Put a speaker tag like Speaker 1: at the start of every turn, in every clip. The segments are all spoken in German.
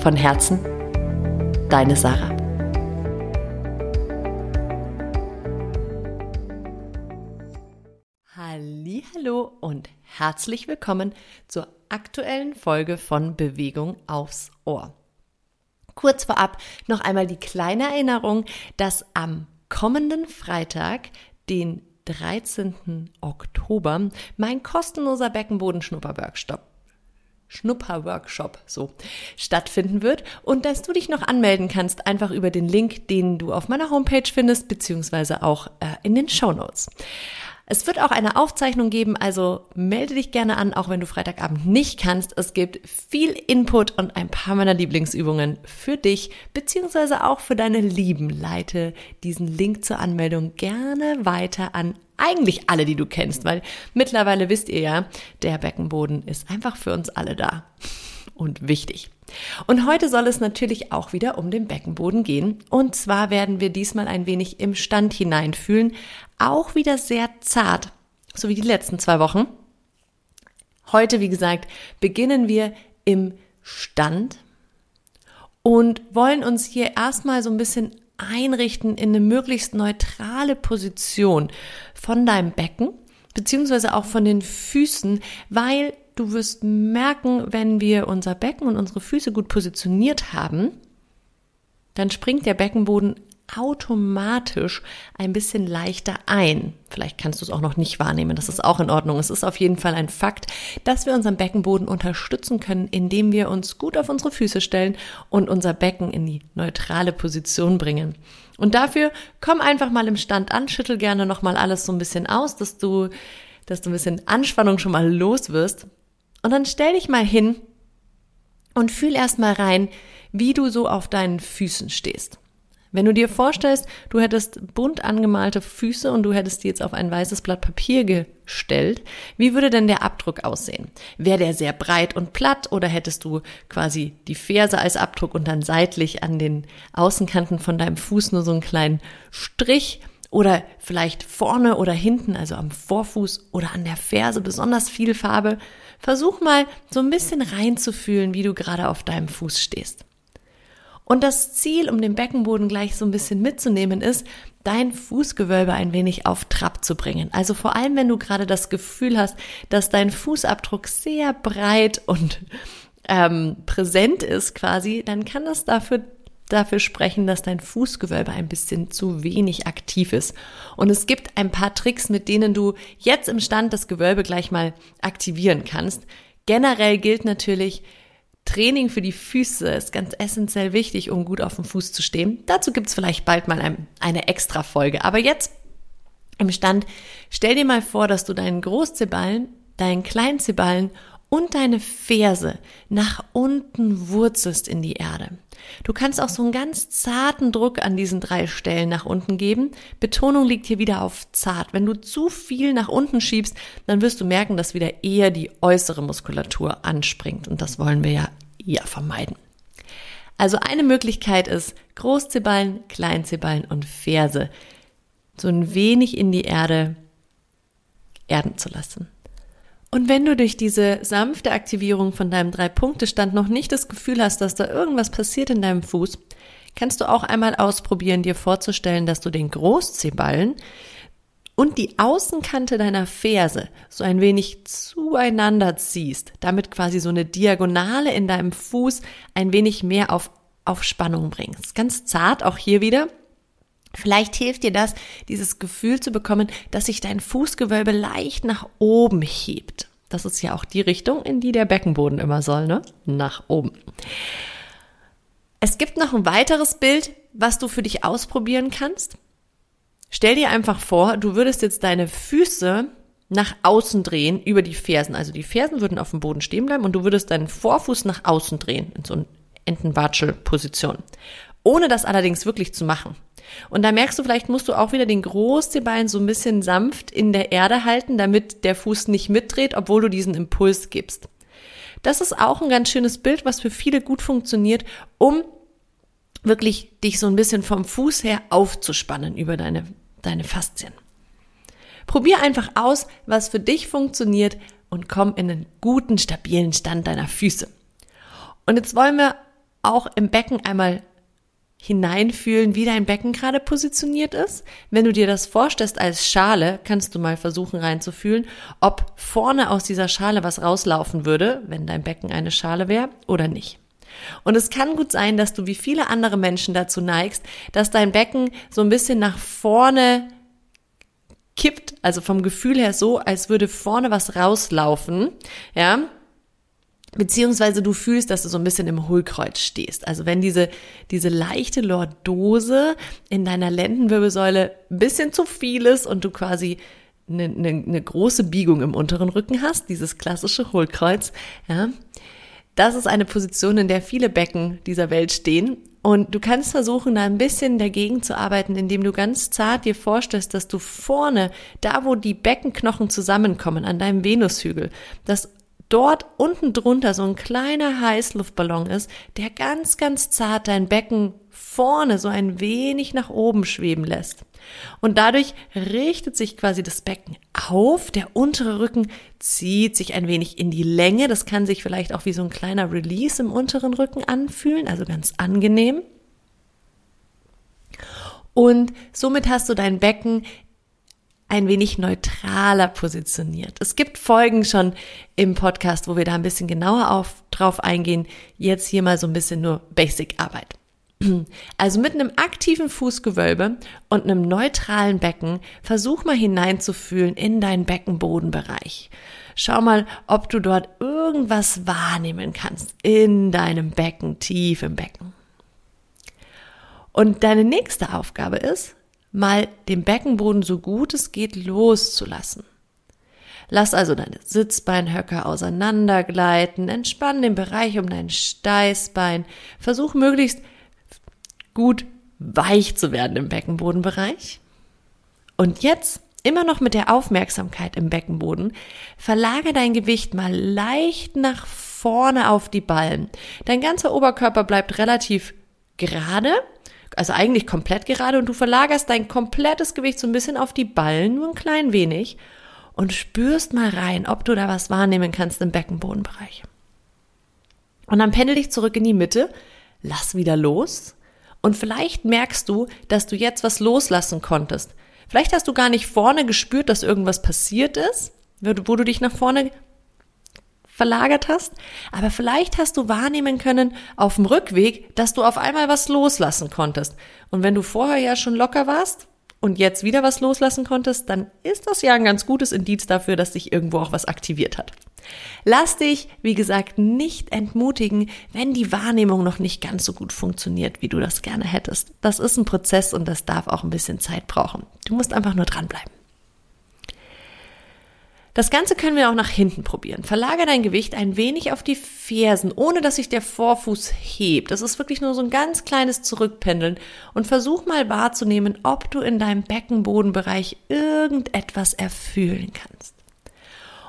Speaker 1: Von Herzen, deine Sarah. Hallo und herzlich willkommen zur aktuellen Folge von Bewegung aufs Ohr. Kurz vorab noch einmal die kleine Erinnerung, dass am kommenden Freitag, den 13. Oktober, mein kostenloser Beckenbodenschnupper-Workshop Schnupper-Workshop so stattfinden wird und dass du dich noch anmelden kannst, einfach über den Link, den du auf meiner Homepage findest, beziehungsweise auch äh, in den Show Notes. Es wird auch eine Aufzeichnung geben, also melde dich gerne an, auch wenn du Freitagabend nicht kannst. Es gibt viel Input und ein paar meiner Lieblingsübungen für dich, beziehungsweise auch für deine Lieben. Leite diesen Link zur Anmeldung gerne weiter an eigentlich alle, die du kennst, weil mittlerweile wisst ihr ja, der Beckenboden ist einfach für uns alle da und wichtig. Und heute soll es natürlich auch wieder um den Beckenboden gehen. Und zwar werden wir diesmal ein wenig im Stand hineinfühlen. Auch wieder sehr zart, so wie die letzten zwei Wochen. Heute, wie gesagt, beginnen wir im Stand und wollen uns hier erstmal so ein bisschen einrichten in eine möglichst neutrale Position von deinem Becken, beziehungsweise auch von den Füßen, weil du wirst merken, wenn wir unser Becken und unsere Füße gut positioniert haben, dann springt der Beckenboden automatisch ein bisschen leichter ein. Vielleicht kannst du es auch noch nicht wahrnehmen, das ist auch in Ordnung. Es ist auf jeden Fall ein Fakt, dass wir unseren Beckenboden unterstützen können, indem wir uns gut auf unsere Füße stellen und unser Becken in die neutrale Position bringen. Und dafür komm einfach mal im Stand an, schüttel gerne nochmal alles so ein bisschen aus, dass du, dass du ein bisschen Anspannung schon mal los wirst. Und dann stell dich mal hin und fühl erst mal rein, wie du so auf deinen Füßen stehst. Wenn du dir vorstellst, du hättest bunt angemalte Füße und du hättest die jetzt auf ein weißes Blatt Papier gestellt, wie würde denn der Abdruck aussehen? Wäre der sehr breit und platt oder hättest du quasi die Ferse als Abdruck und dann seitlich an den Außenkanten von deinem Fuß nur so einen kleinen Strich? Oder vielleicht vorne oder hinten, also am Vorfuß oder an der Ferse besonders viel Farbe. Versuch mal so ein bisschen reinzufühlen, wie du gerade auf deinem Fuß stehst. Und das Ziel, um den Beckenboden gleich so ein bisschen mitzunehmen, ist, dein Fußgewölbe ein wenig auf Trab zu bringen. Also vor allem, wenn du gerade das Gefühl hast, dass dein Fußabdruck sehr breit und ähm, präsent ist quasi, dann kann das dafür dafür sprechen, dass dein Fußgewölbe ein bisschen zu wenig aktiv ist. Und es gibt ein paar Tricks, mit denen du jetzt im Stand das Gewölbe gleich mal aktivieren kannst. Generell gilt natürlich, Training für die Füße ist ganz essentiell wichtig, um gut auf dem Fuß zu stehen. Dazu gibt's vielleicht bald mal ein, eine extra Folge. Aber jetzt im Stand, stell dir mal vor, dass du deinen Großzeballen, deinen Kleinzeballen und deine Ferse nach unten wurzelst in die Erde. Du kannst auch so einen ganz zarten Druck an diesen drei Stellen nach unten geben. Betonung liegt hier wieder auf zart. Wenn du zu viel nach unten schiebst, dann wirst du merken, dass wieder eher die äußere Muskulatur anspringt. Und das wollen wir ja eher vermeiden. Also eine Möglichkeit ist Großzeballen, Kleinzeballen und Ferse so ein wenig in die Erde erden zu lassen. Und wenn du durch diese sanfte Aktivierung von deinem Drei-Punkte-Stand noch nicht das Gefühl hast, dass da irgendwas passiert in deinem Fuß, kannst du auch einmal ausprobieren, dir vorzustellen, dass du den Großzehballen und die Außenkante deiner Ferse so ein wenig zueinander ziehst, damit quasi so eine Diagonale in deinem Fuß ein wenig mehr auf, auf Spannung bringst. Ganz zart auch hier wieder. Vielleicht hilft dir das, dieses Gefühl zu bekommen, dass sich dein Fußgewölbe leicht nach oben hebt. Das ist ja auch die Richtung, in die der Beckenboden immer soll, ne? Nach oben. Es gibt noch ein weiteres Bild, was du für dich ausprobieren kannst. Stell dir einfach vor, du würdest jetzt deine Füße nach außen drehen über die Fersen. Also die Fersen würden auf dem Boden stehen bleiben und du würdest deinen Vorfuß nach außen drehen in so ein Entenwatschel-Position. Ohne das allerdings wirklich zu machen. Und da merkst du, vielleicht musst du auch wieder den Großzehbein so ein bisschen sanft in der Erde halten, damit der Fuß nicht mitdreht, obwohl du diesen Impuls gibst. Das ist auch ein ganz schönes Bild, was für viele gut funktioniert, um wirklich dich so ein bisschen vom Fuß her aufzuspannen über deine, deine Faszien. Probier einfach aus, was für dich funktioniert und komm in einen guten, stabilen Stand deiner Füße. Und jetzt wollen wir auch im Becken einmal hineinfühlen, wie dein Becken gerade positioniert ist. Wenn du dir das vorstellst als Schale, kannst du mal versuchen reinzufühlen, ob vorne aus dieser Schale was rauslaufen würde, wenn dein Becken eine Schale wäre oder nicht. Und es kann gut sein, dass du wie viele andere Menschen dazu neigst, dass dein Becken so ein bisschen nach vorne kippt, also vom Gefühl her so, als würde vorne was rauslaufen, ja, Beziehungsweise du fühlst, dass du so ein bisschen im Hohlkreuz stehst. Also wenn diese, diese leichte Lordose in deiner Lendenwirbelsäule ein bisschen zu viel ist und du quasi eine, eine, eine große Biegung im unteren Rücken hast, dieses klassische Hohlkreuz, ja, das ist eine Position, in der viele Becken dieser Welt stehen. Und du kannst versuchen, da ein bisschen dagegen zu arbeiten, indem du ganz zart dir vorstellst, dass du vorne, da wo die Beckenknochen zusammenkommen, an deinem Venushügel, dass dort unten drunter so ein kleiner Heißluftballon ist, der ganz, ganz zart dein Becken vorne so ein wenig nach oben schweben lässt. Und dadurch richtet sich quasi das Becken auf, der untere Rücken zieht sich ein wenig in die Länge, das kann sich vielleicht auch wie so ein kleiner Release im unteren Rücken anfühlen, also ganz angenehm. Und somit hast du dein Becken ein wenig neutraler positioniert. Es gibt Folgen schon im Podcast, wo wir da ein bisschen genauer auf, drauf eingehen. Jetzt hier mal so ein bisschen nur Basic-Arbeit. Also mit einem aktiven Fußgewölbe und einem neutralen Becken versuch mal hineinzufühlen in deinen Beckenbodenbereich. Schau mal, ob du dort irgendwas wahrnehmen kannst in deinem Becken, tief im Becken. Und deine nächste Aufgabe ist, mal den Beckenboden so gut es geht loszulassen. Lass also deine Sitzbeinhöcker auseinandergleiten, entspann den Bereich um dein Steißbein, versuch möglichst gut weich zu werden im Beckenbodenbereich. Und jetzt, immer noch mit der Aufmerksamkeit im Beckenboden, verlage dein Gewicht mal leicht nach vorne auf die Ballen. Dein ganzer Oberkörper bleibt relativ gerade, also eigentlich komplett gerade und du verlagerst dein komplettes Gewicht so ein bisschen auf die Ballen, nur ein klein wenig und spürst mal rein, ob du da was wahrnehmen kannst im Beckenbodenbereich. Und dann pendel dich zurück in die Mitte, lass wieder los und vielleicht merkst du, dass du jetzt was loslassen konntest. Vielleicht hast du gar nicht vorne gespürt, dass irgendwas passiert ist, wo du dich nach vorne verlagert hast, aber vielleicht hast du wahrnehmen können auf dem Rückweg, dass du auf einmal was loslassen konntest. Und wenn du vorher ja schon locker warst und jetzt wieder was loslassen konntest, dann ist das ja ein ganz gutes Indiz dafür, dass sich irgendwo auch was aktiviert hat. Lass dich, wie gesagt, nicht entmutigen, wenn die Wahrnehmung noch nicht ganz so gut funktioniert, wie du das gerne hättest. Das ist ein Prozess und das darf auch ein bisschen Zeit brauchen. Du musst einfach nur dranbleiben. Das Ganze können wir auch nach hinten probieren. Verlagere dein Gewicht ein wenig auf die Fersen, ohne dass sich der Vorfuß hebt. Das ist wirklich nur so ein ganz kleines Zurückpendeln und versuch mal wahrzunehmen, ob du in deinem Beckenbodenbereich irgendetwas erfühlen kannst.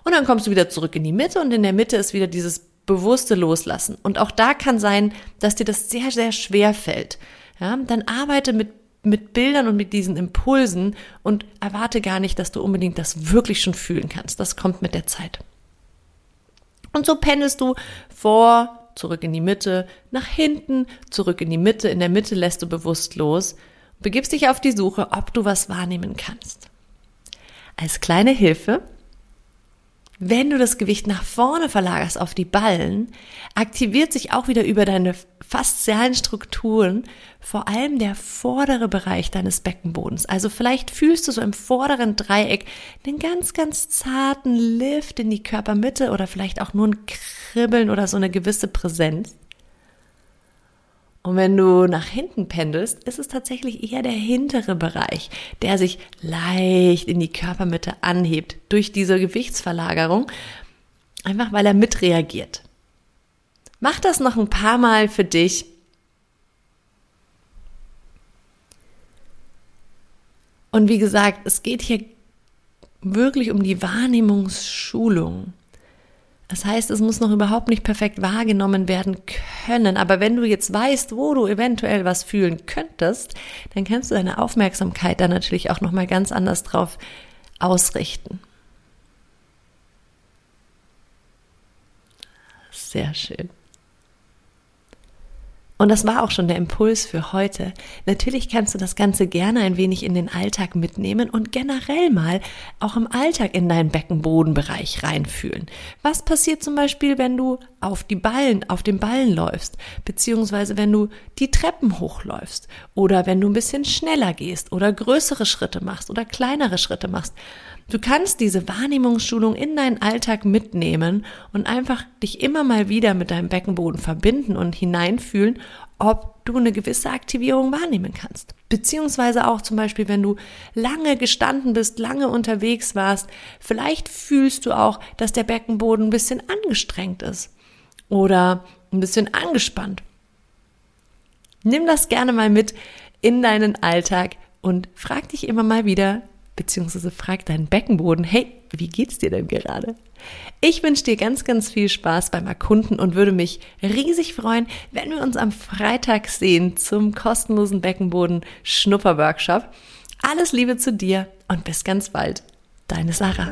Speaker 1: Und dann kommst du wieder zurück in die Mitte und in der Mitte ist wieder dieses bewusste Loslassen. Und auch da kann sein, dass dir das sehr, sehr schwer fällt. Ja, dann arbeite mit mit Bildern und mit diesen Impulsen und erwarte gar nicht, dass du unbedingt das wirklich schon fühlen kannst. Das kommt mit der Zeit. Und so pendelst du vor, zurück in die Mitte, nach hinten, zurück in die Mitte. In der Mitte lässt du bewusst los und begibst dich auf die Suche, ob du was wahrnehmen kannst. Als kleine Hilfe wenn du das Gewicht nach vorne verlagerst auf die Ballen, aktiviert sich auch wieder über deine faszialen Strukturen vor allem der vordere Bereich deines Beckenbodens. Also vielleicht fühlst du so im vorderen Dreieck einen ganz, ganz zarten Lift in die Körpermitte oder vielleicht auch nur ein Kribbeln oder so eine gewisse Präsenz. Und wenn du nach hinten pendelst, ist es tatsächlich eher der hintere Bereich, der sich leicht in die Körpermitte anhebt durch diese Gewichtsverlagerung, einfach weil er mitreagiert. Mach das noch ein paar Mal für dich. Und wie gesagt, es geht hier wirklich um die Wahrnehmungsschulung. Das heißt, es muss noch überhaupt nicht perfekt wahrgenommen werden können. Aber wenn du jetzt weißt, wo du eventuell was fühlen könntest, dann kannst du deine Aufmerksamkeit da natürlich auch nochmal ganz anders drauf ausrichten. Sehr schön. Und das war auch schon der Impuls für heute. Natürlich kannst du das Ganze gerne ein wenig in den Alltag mitnehmen und generell mal auch im Alltag in deinen Beckenbodenbereich reinfühlen. Was passiert zum Beispiel, wenn du auf die Ballen, auf den Ballen läufst, beziehungsweise wenn du die Treppen hochläufst oder wenn du ein bisschen schneller gehst oder größere Schritte machst oder kleinere Schritte machst. Du kannst diese Wahrnehmungsschulung in deinen Alltag mitnehmen und einfach dich immer mal wieder mit deinem Beckenboden verbinden und hineinfühlen, ob du eine gewisse Aktivierung wahrnehmen kannst. Beziehungsweise auch zum Beispiel, wenn du lange gestanden bist, lange unterwegs warst, vielleicht fühlst du auch, dass der Beckenboden ein bisschen angestrengt ist oder ein bisschen angespannt. Nimm das gerne mal mit in deinen Alltag und frag dich immer mal wieder, beziehungsweise frag deinen Beckenboden, hey, wie geht's dir denn gerade? Ich wünsche dir ganz, ganz viel Spaß beim Erkunden und würde mich riesig freuen, wenn wir uns am Freitag sehen zum kostenlosen Beckenboden Schnupperworkshop. Alles Liebe zu dir und bis ganz bald. Deine Sarah.